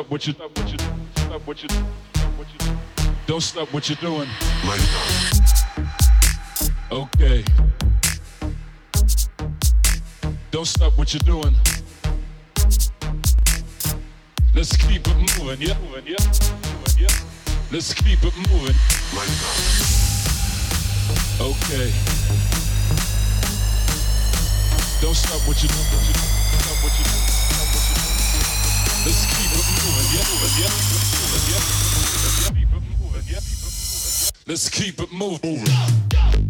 stop what you don't stop what you're doing. Okay. Don't stop what you're doing. Let's keep it moving, yeah, moving, yeah. Let's keep it moving. Okay. Don't stop what you're doing. Don't stop what you're doing. Let's keep it moving.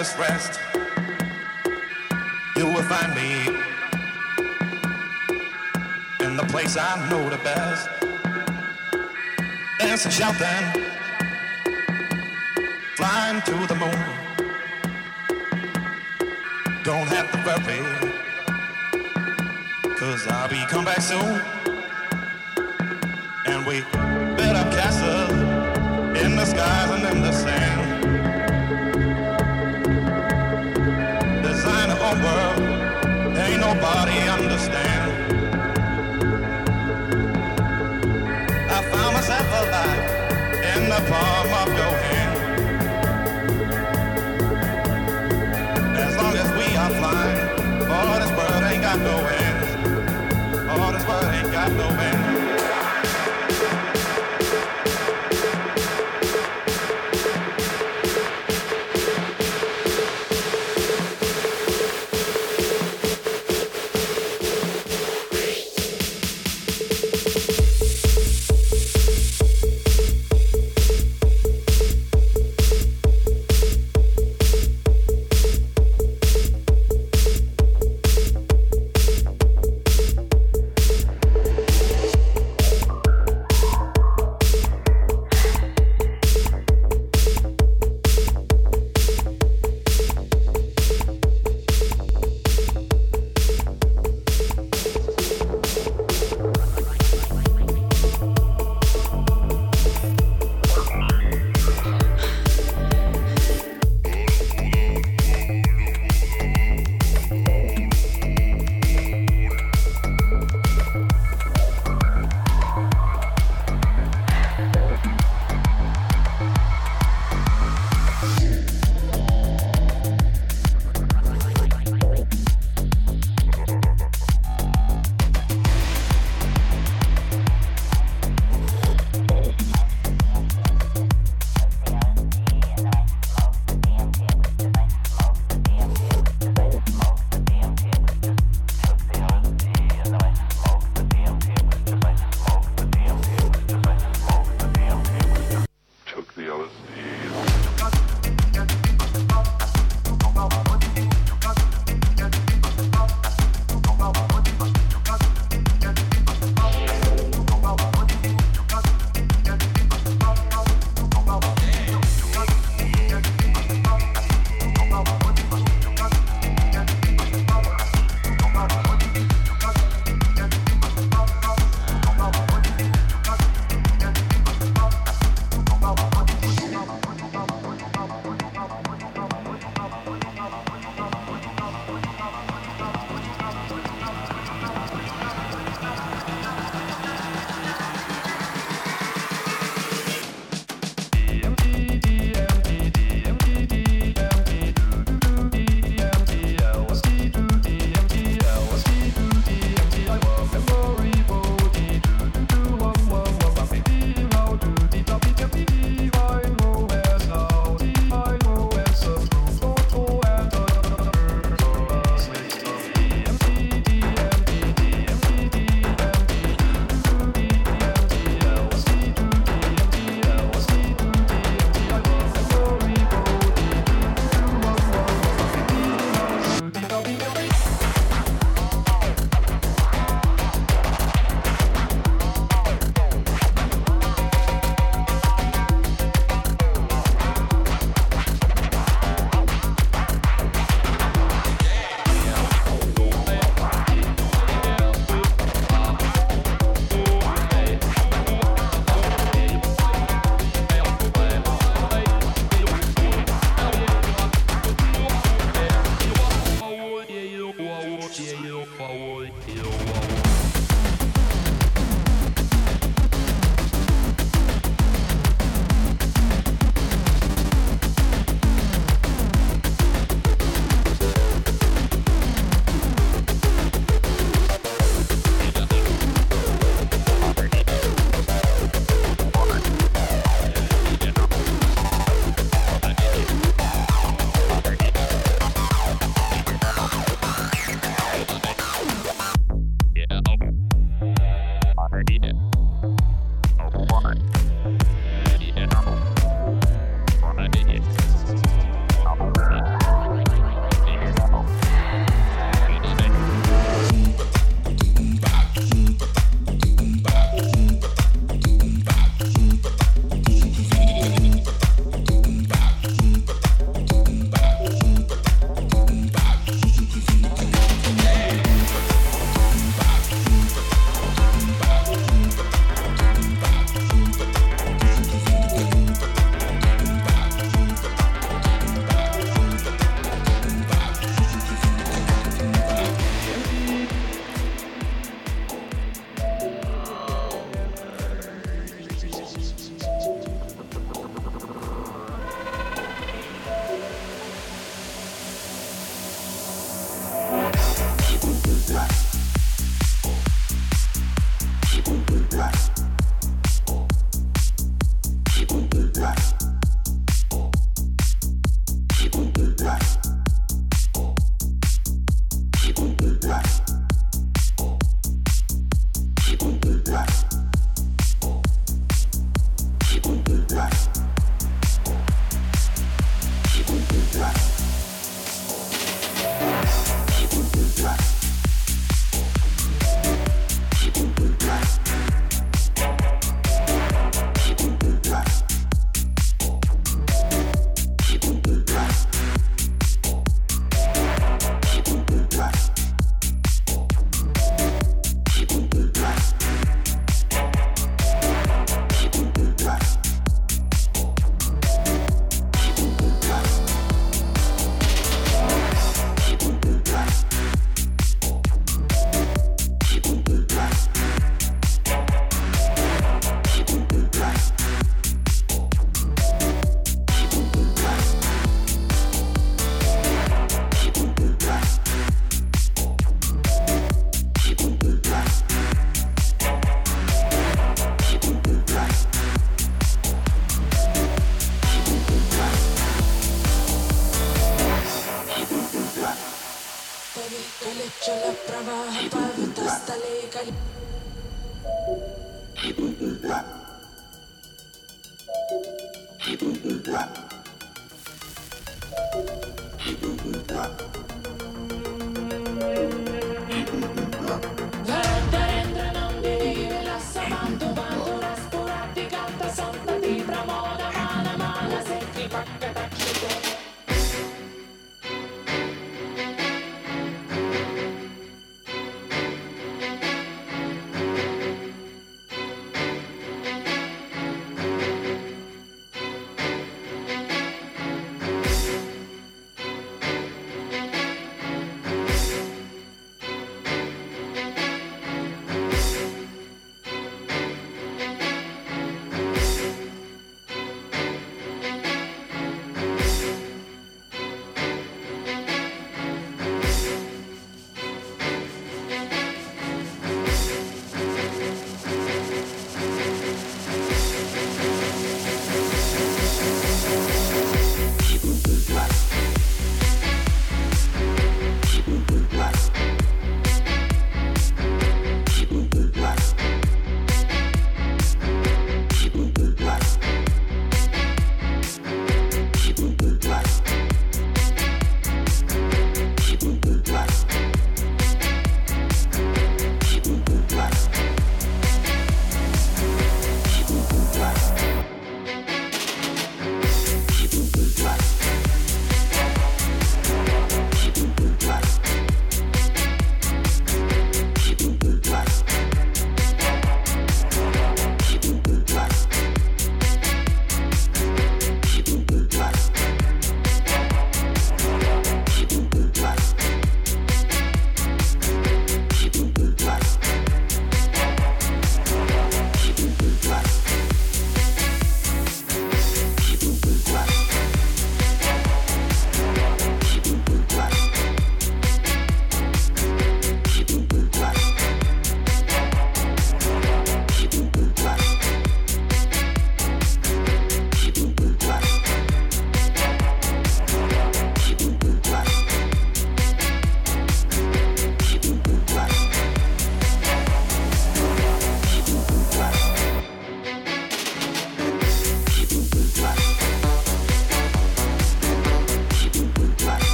rest, you will find me in the place I know the best. Dancing, shouting, flying to the moon. Don't have to worry.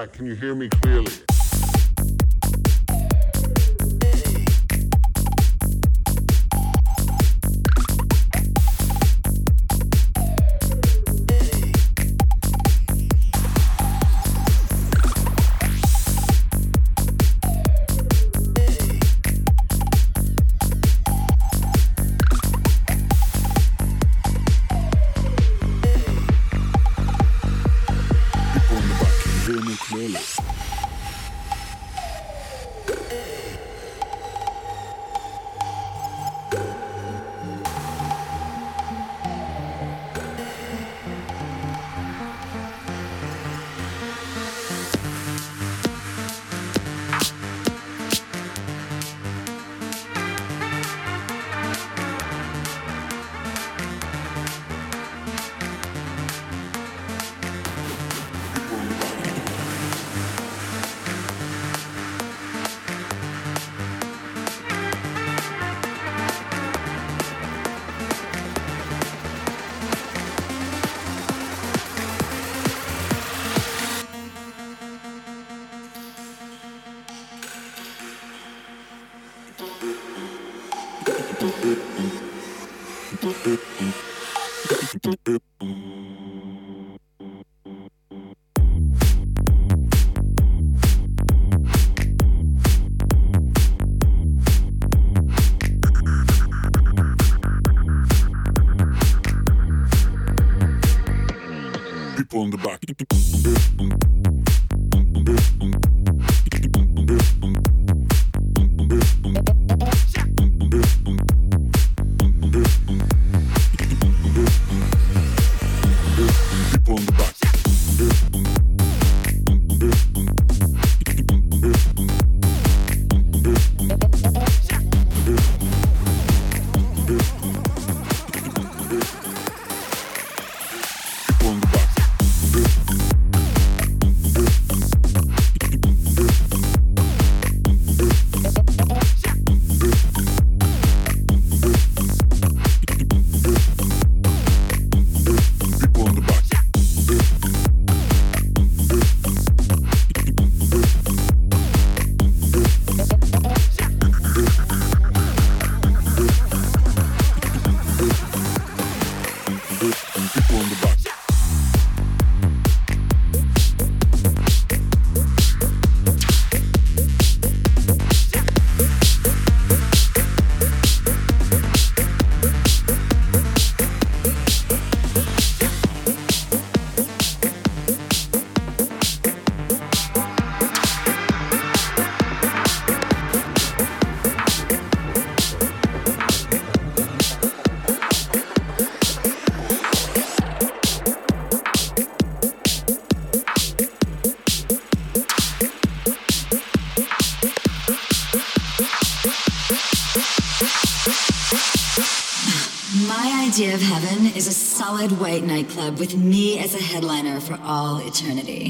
Back, can you hear me clearly? Nightclub with me as a headliner for all eternity.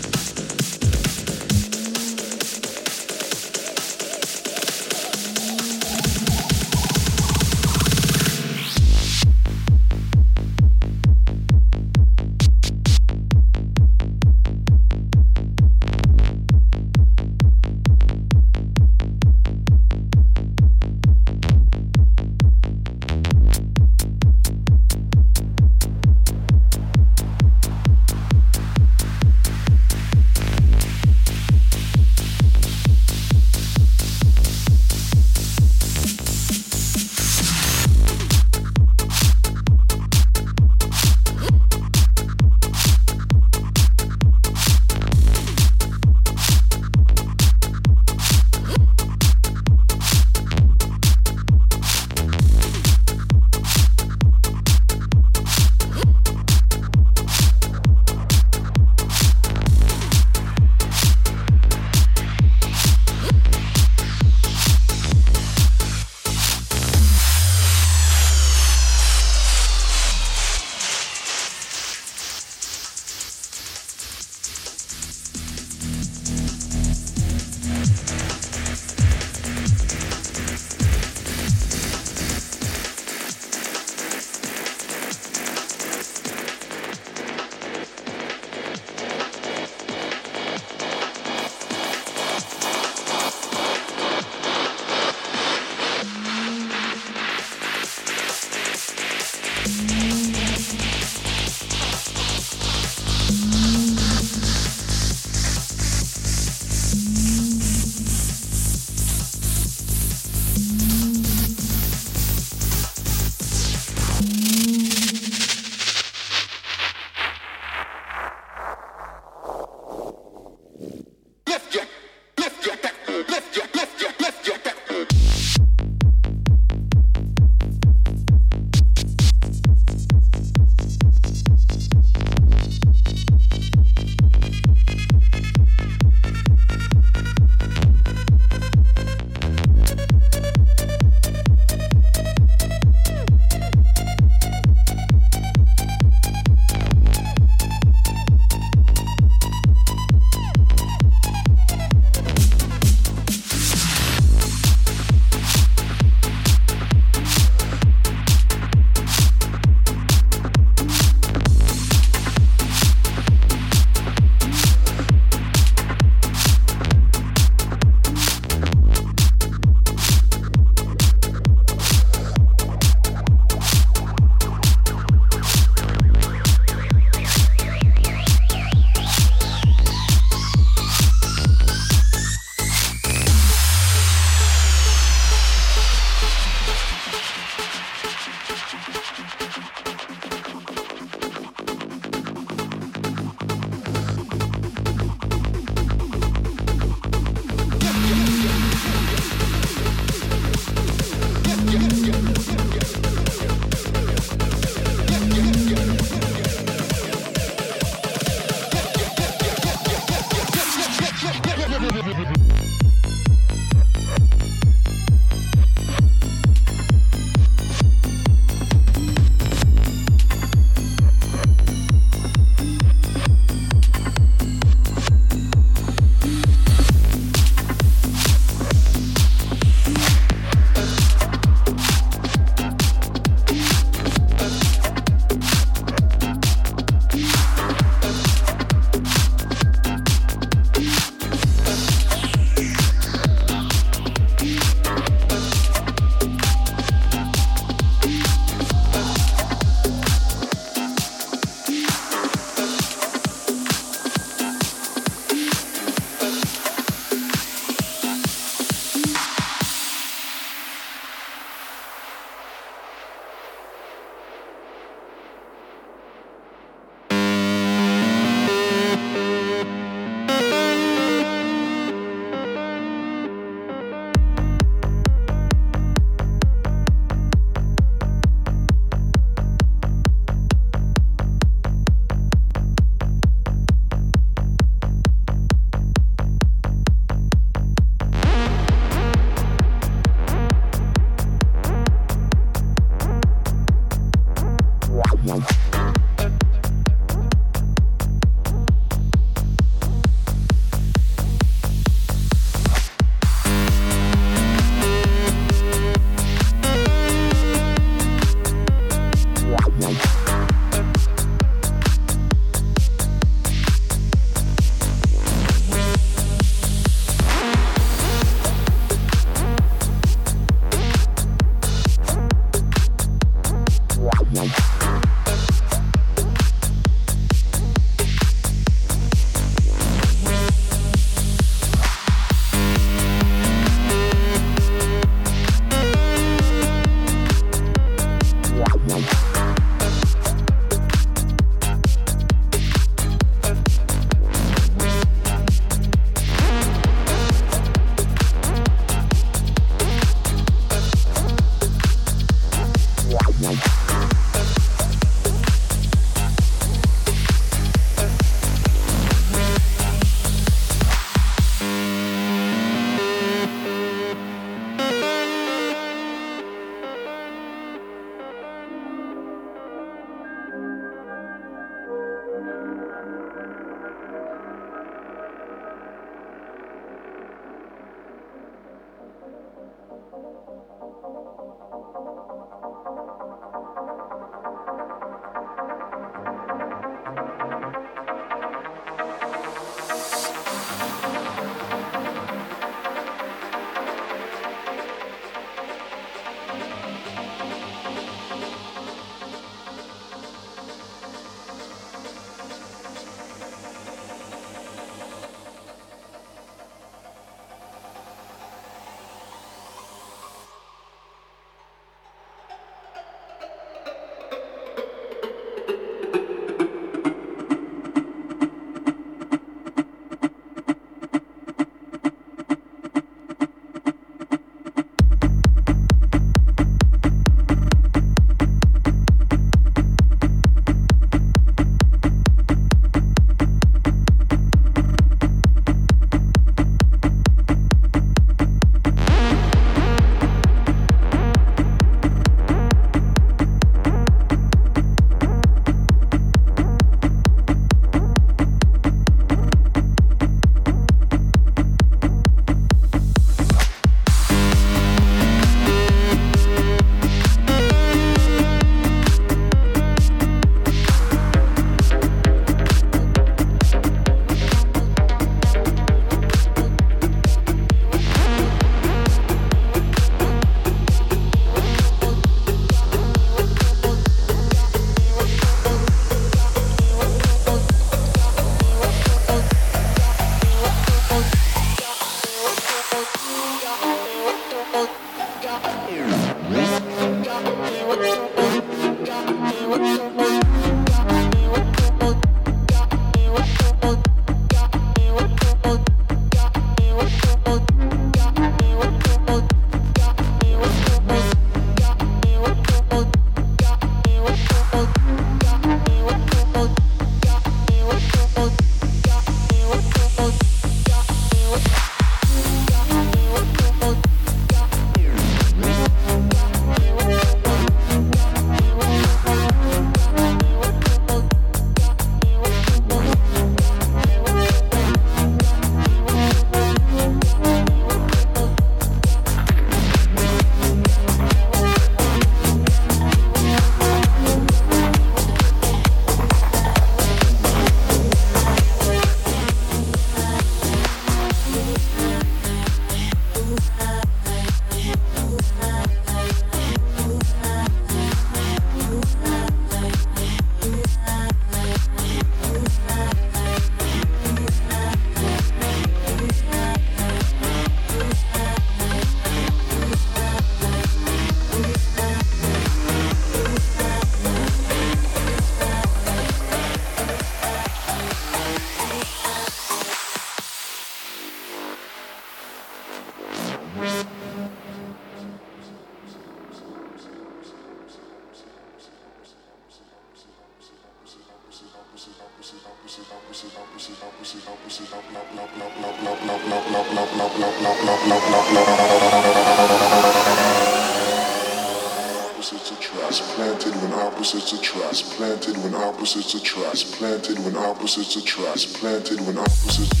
Opposites attract, planted when opposites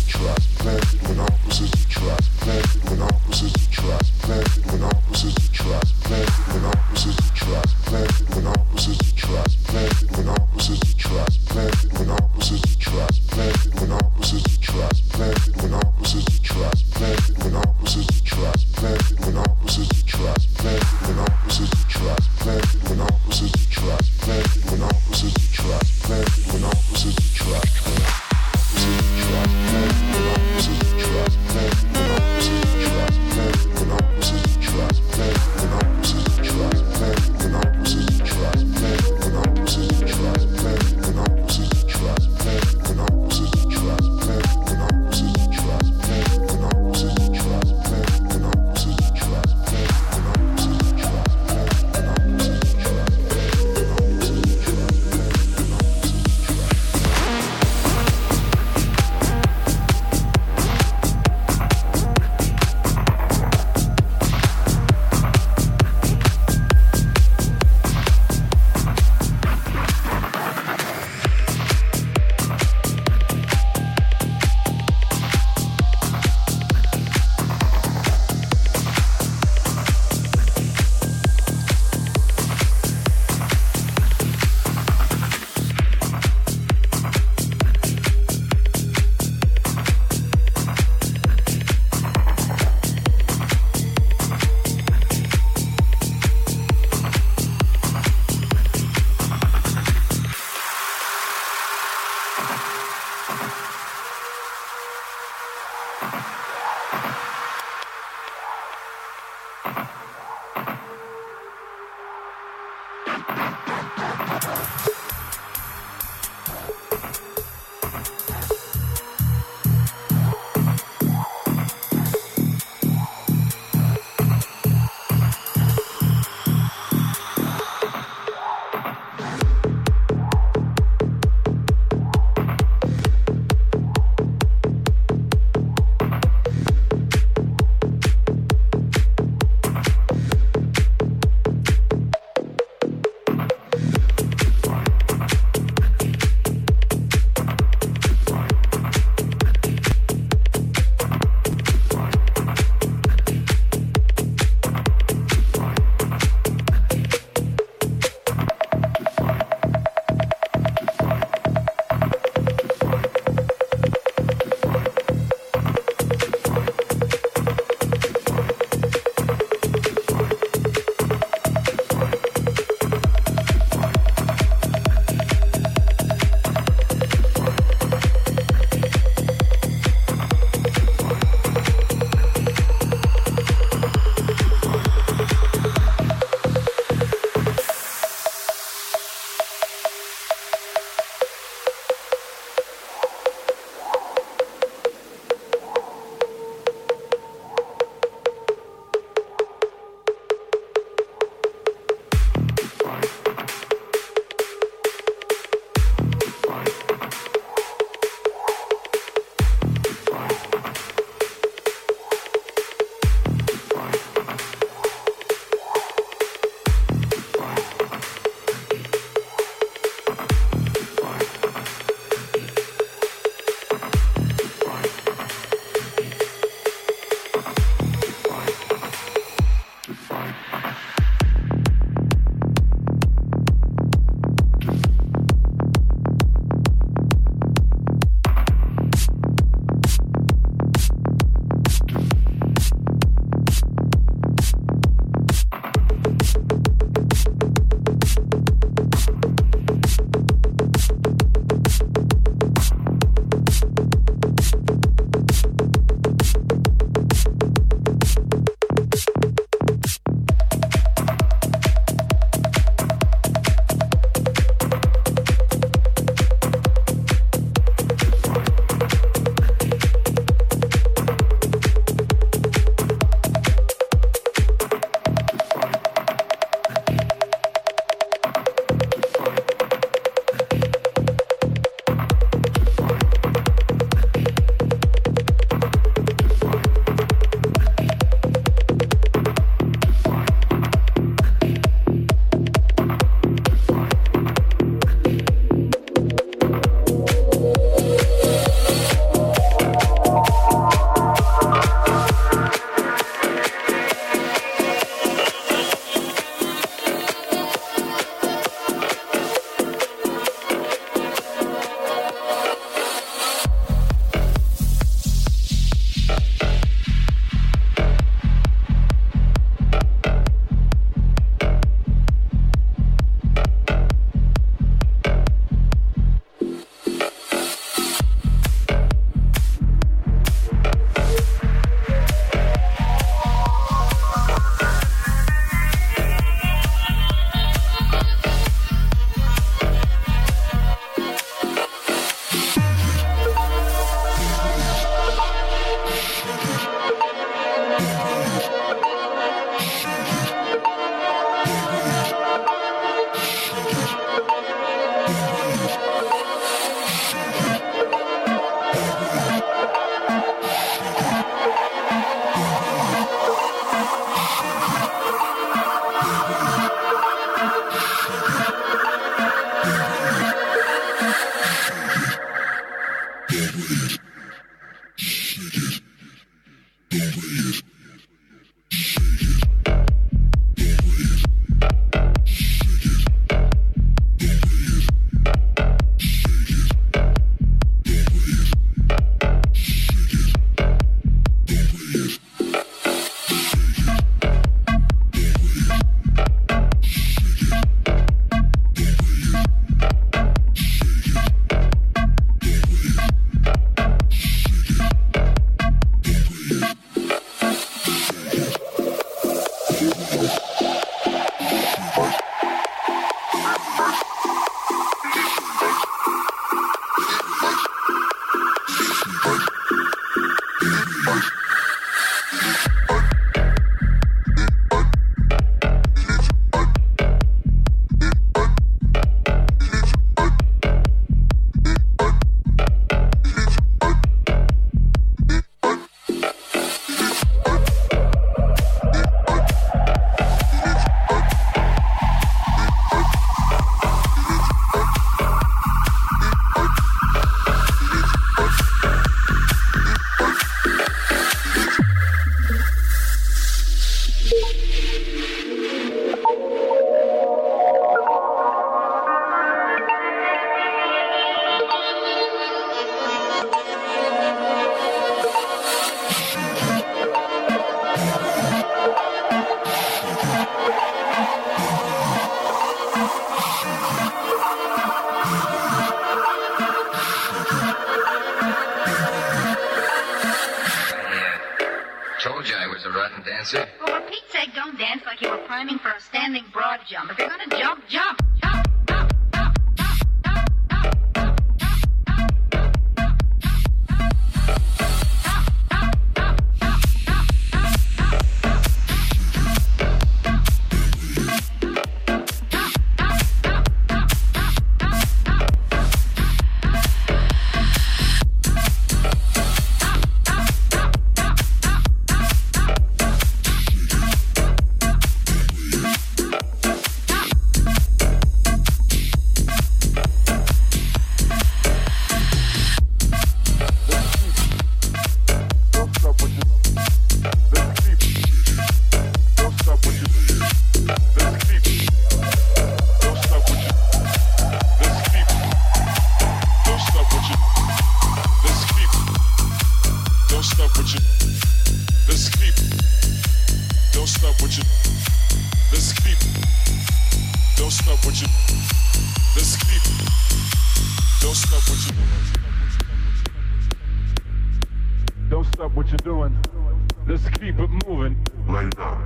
moving. Light up.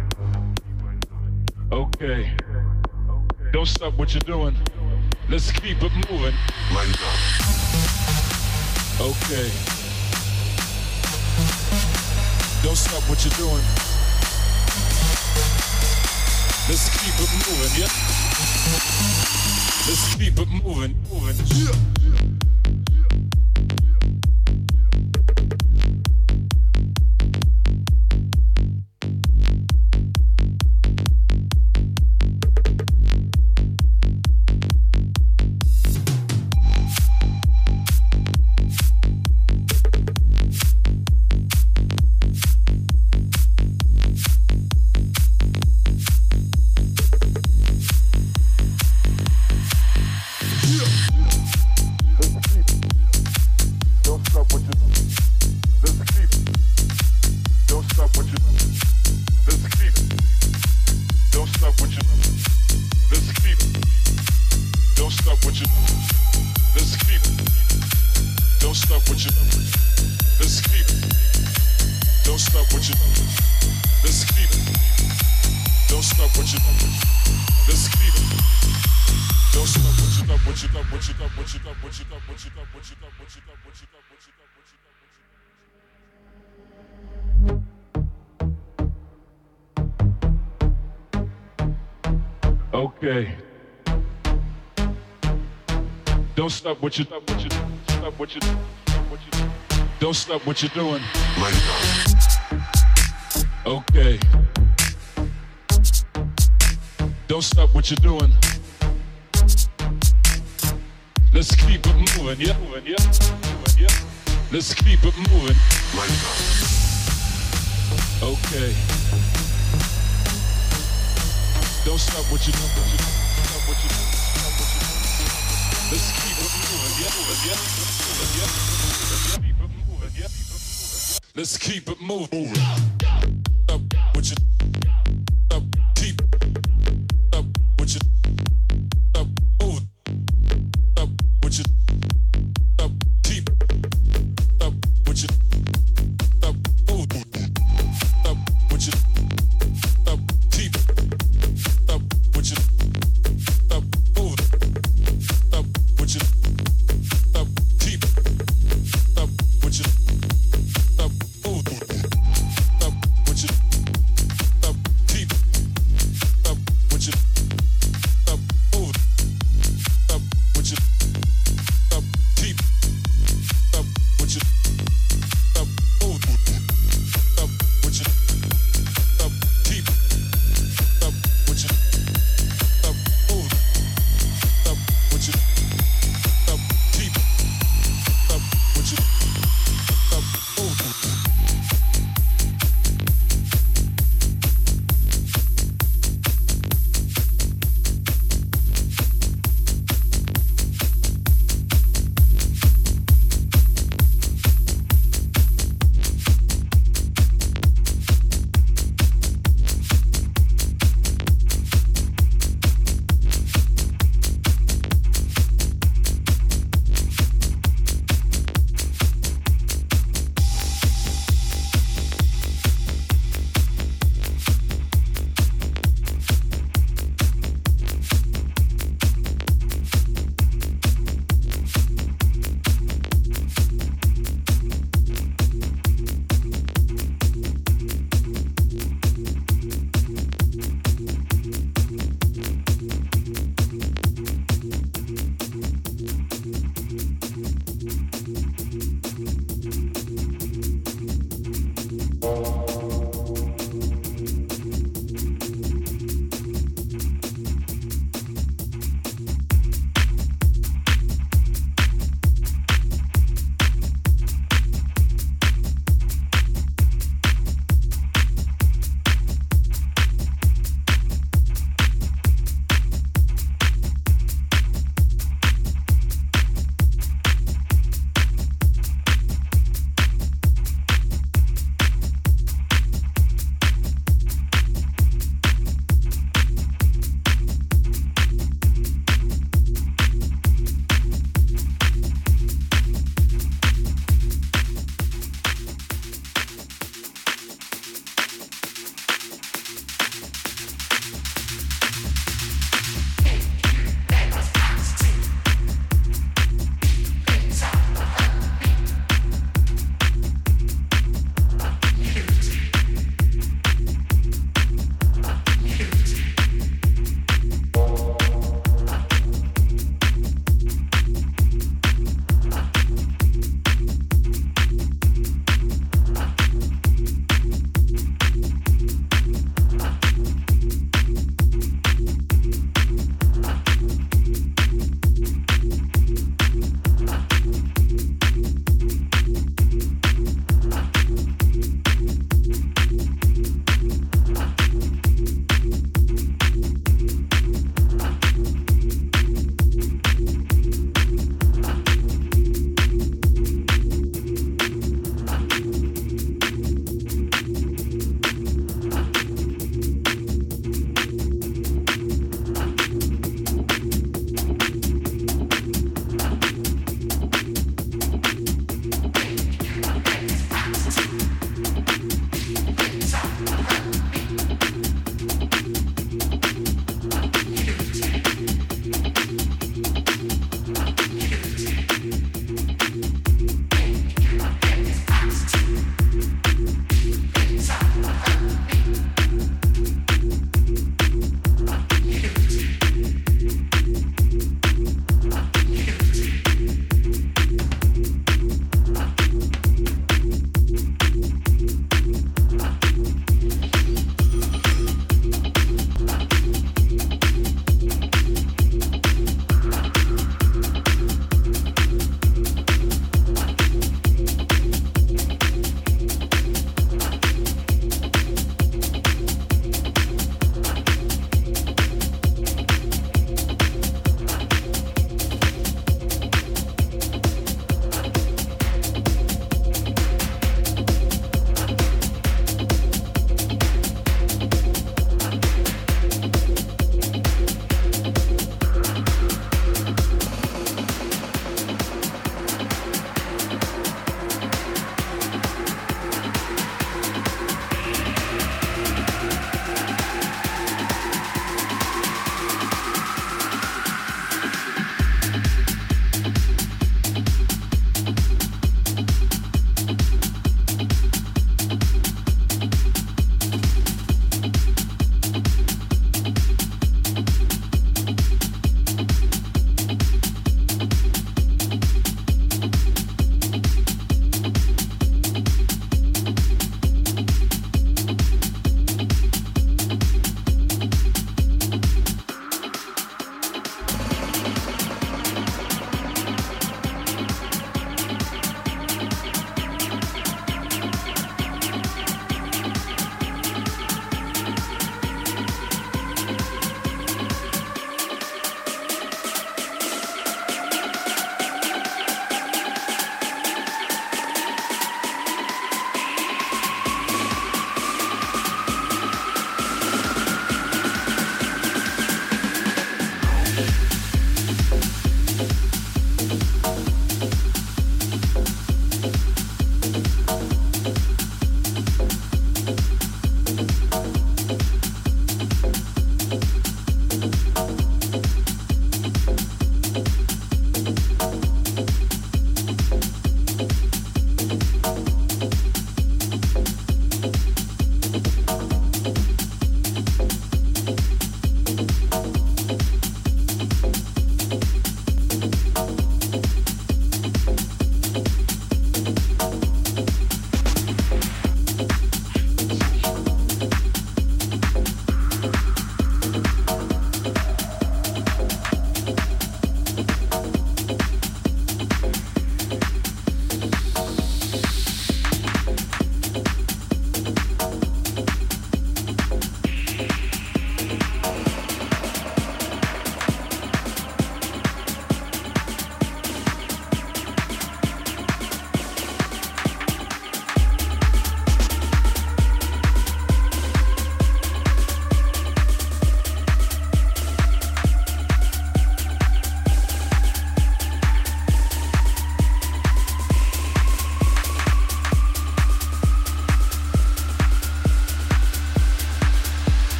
Okay. Don't stop what you're doing. Let's keep it moving. Light up. Okay. Don't stop what you're doing. Let's keep it moving, yeah. Let's keep it moving, moving. Yeah. stop what you stop what stop what you stop what don't stop what you're doing. Okay. Don't stop what you're doing. Let's keep it moving, yeah, moving, yeah, moving, yeah. Let's keep it moving. Okay. Don't stop what you're doing. What you're doing. Stop what you're doing. Stop what you're doing. Let's keep it moving.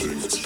Project.